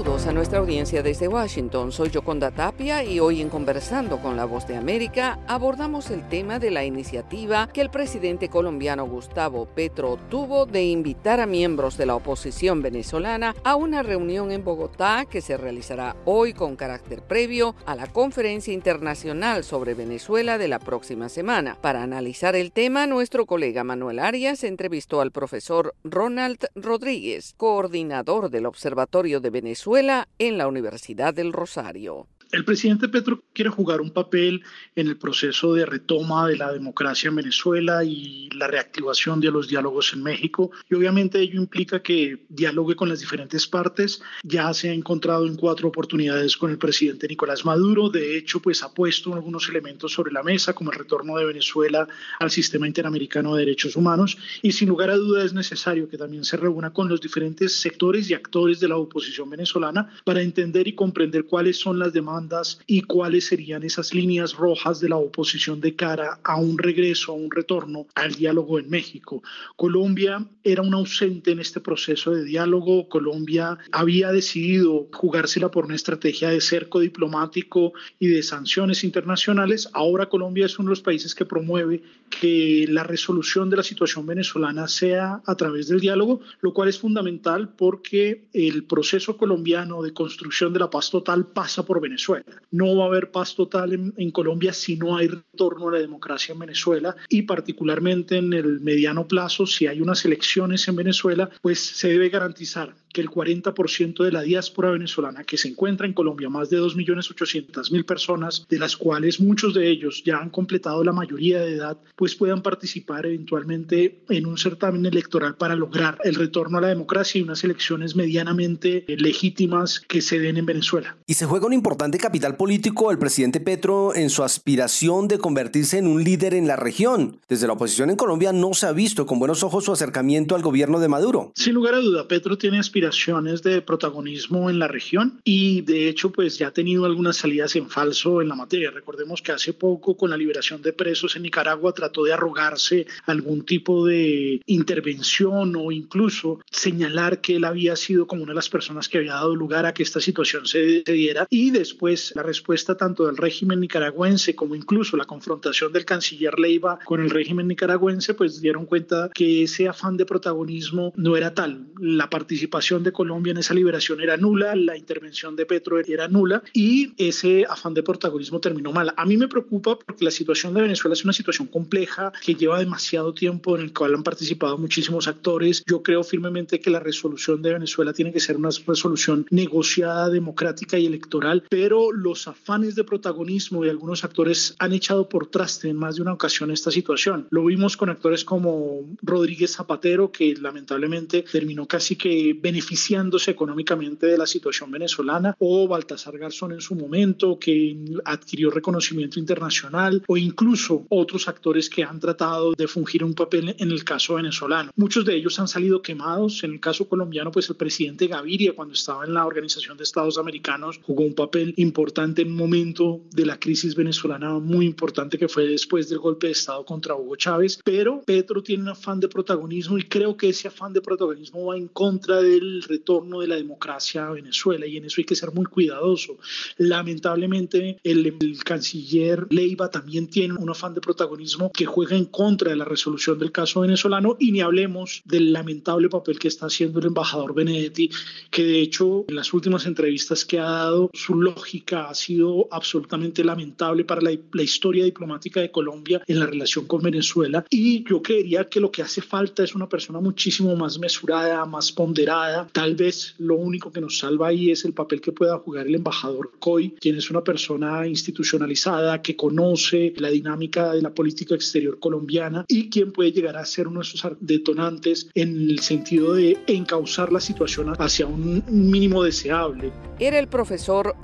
Saludos a nuestra audiencia desde Washington. Soy Yoconda Tapia y hoy en Conversando con la Voz de América abordamos el tema de la iniciativa que el presidente colombiano Gustavo Petro tuvo de invitar a miembros de la oposición venezolana a una reunión en Bogotá que se realizará hoy con carácter previo a la conferencia internacional sobre Venezuela de la próxima semana. Para analizar el tema, nuestro colega Manuel Arias entrevistó al profesor Ronald Rodríguez, coordinador del Observatorio de Venezuela Venezuela en la Universidad del Rosario. El presidente Petro quiere jugar un papel en el proceso de retoma de la democracia en Venezuela y la reactivación de los diálogos en México. Y obviamente ello implica que dialogue con las diferentes partes. Ya se ha encontrado en cuatro oportunidades con el presidente Nicolás Maduro. De hecho, pues ha puesto algunos elementos sobre la mesa, como el retorno de Venezuela al sistema interamericano de derechos humanos. Y sin lugar a duda es necesario que también se reúna con los diferentes sectores y actores de la oposición venezolana para entender y comprender cuáles son las demandas y cuáles serían esas líneas rojas de la oposición de cara a un regreso, a un retorno al diálogo en México. Colombia era un ausente en este proceso de diálogo. Colombia había decidido jugársela por una estrategia de cerco diplomático y de sanciones internacionales. Ahora Colombia es uno de los países que promueve que la resolución de la situación venezolana sea a través del diálogo, lo cual es fundamental porque el proceso colombiano de construcción de la paz total pasa por Venezuela. No va a haber paz total en, Colombia si no hay retorno a la democracia en Venezuela y particularmente en el mediano plazo, si hay unas elecciones en Venezuela, pues se debe garantizar que el 40% de la diáspora venezolana que se encuentra en Colombia, más de 2.800.000 personas, de las cuales muchos de ellos ya han completado la mayoría de edad, pues puedan participar eventualmente en un certamen electoral para lograr el retorno a la democracia y unas elecciones medianamente legítimas que se den en Venezuela. Y se juega un importante capital político el presidente Petro en su aspiración de convertirse en un líder en la región. Desde la oposición en Colombia no se ha visto con buenos ojos su acercamiento al gobierno de Maduro. Sin lugar a duda, Petro tiene aspiraciones de protagonismo en la región y de hecho pues ya ha tenido algunas salidas en falso en la materia. Recordemos que hace poco con la liberación de presos en Nicaragua trató de arrogarse algún tipo de intervención o incluso señalar que él había sido como una de las personas que había dado lugar a que esta situación se, diera y después la respuesta tanto del régimen nicaragüense como incluso la confrontación del canciller Leiva con el régimen nicaragüense pues dieron cuenta que ese afán de protagonismo no era tal. La participación de Colombia en esa liberación era nula, la intervención de Petro era nula y ese afán de protagonismo terminó mal. A mí me preocupa porque la situación de Venezuela es una situación compleja que lleva demasiado tiempo en el cual han participado muchísimos actores. Yo creo firmemente que la resolución de Venezuela tiene que ser una resolución negociada, democrática y electoral, pero los afanes de protagonismo de algunos actores han echado por traste en más de una ocasión esta situación. Lo vimos con actores como Rodríguez Zapatero, que lamentablemente terminó casi que beneficiándose económicamente de la situación venezolana, o Baltasar Garzón en su momento, que adquirió reconocimiento internacional, o incluso otros actores que han tratado de fungir un papel en el caso venezolano. Muchos de ellos han salido quemados. En el caso colombiano, pues el presidente Gaviria, cuando estaba en la Organización de Estados Americanos, jugó un papel importante en un momento de la crisis venezolana muy importante que fue después del golpe de Estado contra Hugo Chávez. Pero Petro tiene un afán de protagonismo y creo que ese afán de protagonismo va en contra del el retorno de la democracia a Venezuela y en eso hay que ser muy cuidadoso. Lamentablemente el, canciller Leiva también tiene un afán de protagonismo que juega en contra de la resolución del caso venezolano y ni hablemos del lamentable papel que está haciendo el embajador Benedetti, que de hecho en las últimas entrevistas que ha dado su lógica ha sido absolutamente lamentable para la, la historia diplomática de Colombia en la relación con Venezuela y yo creería que lo que hace falta es una persona muchísimo más mesurada, más ponderada, Tal vez lo único que nos salva ahí es el papel que pueda jugar el embajador Coy, quien es una persona institucionalizada que conoce la dinámica de la política exterior colombiana y quien puede llegar a ser uno de esos detonantes en el sentido de encauzar la situación hacia un mínimo deseable. Era el profesor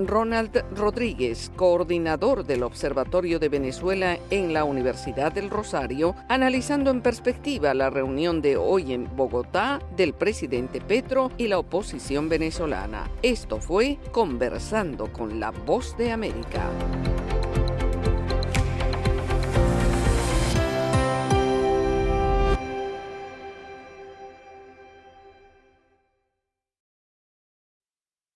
Rodríguez, coordinador del Observatorio de Venezuela en la Universidad del Rosario, analizando en perspectiva la reunión de hoy en Bogotá del presidente Petro y la oposición venezolana. Esto fue Conversando con la Voz de América.